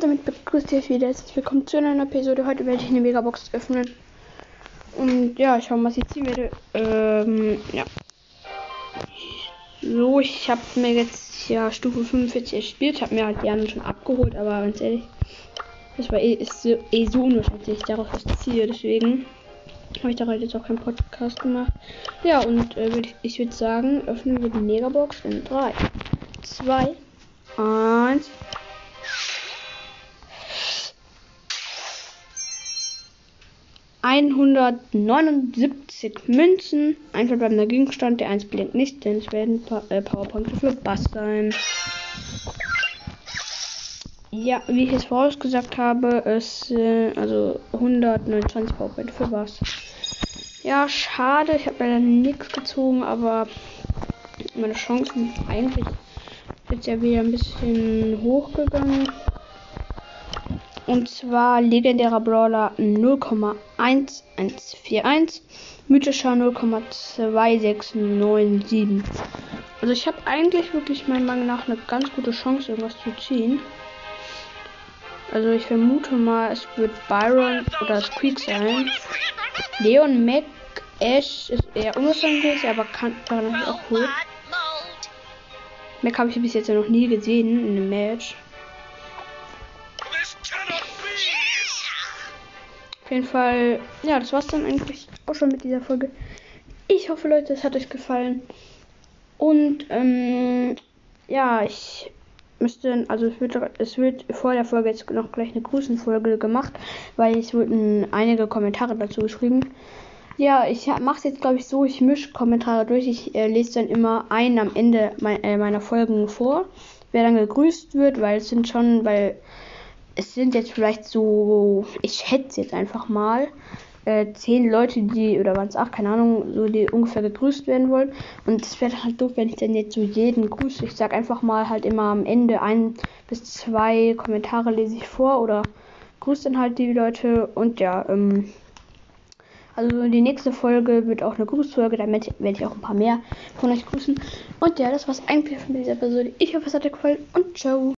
Damit begrüßt ihr wieder. Herzlich willkommen zu einer Episode. Heute werde ich eine Megabox öffnen. Und ja, schauen, was ich ziehen werde. Ähm, ja. So, ich habe mir jetzt ja Stufe 45 erspielt. Ich habe mir halt die anderen schon abgeholt, aber ganz ehrlich, das war eh, ist so, eh so unwahrscheinlich, darauf was ziehe. Deswegen habe ich da heute jetzt auch keinen Podcast gemacht. Ja, und äh, würd ich, ich würde sagen, öffnen wir die Megabox in 3, 2, 1. Einhundertneunundsiebzig Münzen. Ein verbleibender Gegenstand. Der 1 blinkt nicht, denn es werden pa äh, Powerpunkte für Bass sein. Ja, wie ich es vorausgesagt habe, es äh, also 129 Powerpunkte für Bass. Ja, schade. Ich habe leider nichts gezogen, aber meine Chancen eigentlich jetzt ja wieder ein bisschen hochgegangen. Und zwar legendärer Brawler 0,1141, mythischer 0,2697. Also ich habe eigentlich wirklich meiner Meinung nach eine ganz gute Chance, irgendwas zu ziehen. Also ich vermute mal, es wird Byron oder Squeak sein. Leon Mac Ash ist eher unwahrscheinlich, aber kann daran auch cool. Mac habe ich bis jetzt ja noch nie gesehen in einem Match. Auf jeden Fall, ja, das war's dann eigentlich auch schon mit dieser Folge. Ich hoffe, Leute, es hat euch gefallen. Und, ähm, ja, ich müsste, also es wird, es wird vor der Folge jetzt noch gleich eine Grüßenfolge gemacht, weil es wurden einige Kommentare dazu geschrieben. Ja, ich mache es jetzt, glaube ich, so, ich mische Kommentare durch. Ich äh, lese dann immer einen am Ende mein, äh, meiner Folgen vor, wer dann gegrüßt wird, weil es sind schon, weil es sind jetzt vielleicht so, ich schätze jetzt einfach mal, äh, zehn Leute, die, oder waren es acht, keine Ahnung, so die ungefähr gegrüßt werden wollen. Und es wäre halt doof, wenn ich dann jetzt so jeden grüße. Ich sag einfach mal halt immer am Ende ein bis zwei Kommentare lese ich vor oder grüße dann halt die Leute und ja, ähm, also die nächste Folge wird auch eine Grußfolge, damit werde ich auch ein paar mehr von euch grüßen. Und ja, das war's eigentlich von dieser Episode. Ich hoffe, es hat euch gefallen und ciao.